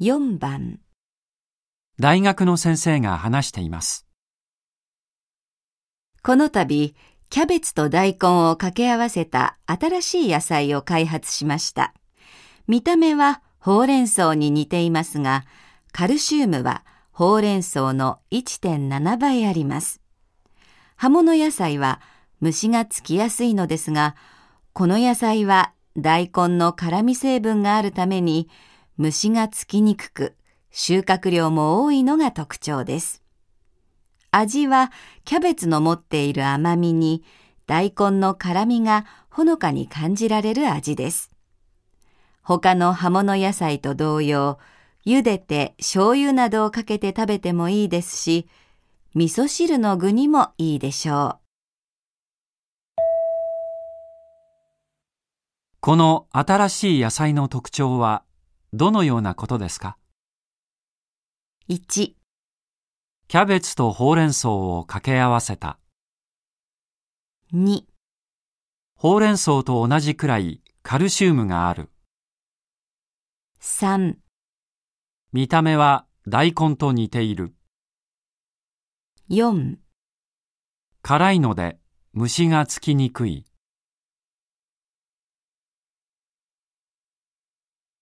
4番大学の先生が話しています。この度、キャベツと大根を掛け合わせた新しい野菜を開発しました。見た目はほうれん草に似ていますが、カルシウムはほうれん草の1.7倍あります。葉物野菜は虫がつきやすいのですが、この野菜は大根の辛味成分があるために虫がつきにくく、収穫量も多いのが特徴です。味はキャベツの持っている甘みに大根の辛みがほのかに感じられる味です。他の葉物野菜と同様、茹でて醤油などをかけて食べてもいいですし、味噌汁の具にもいいでしょうこの新しい野菜の特徴はどのようなことですか？う。1、キャベツとほうれん草を掛け合わせた。2、ほうれん草と同じくらいカルシウムがある。3、見た目は大根と似ている。4辛いので虫がつきにくい。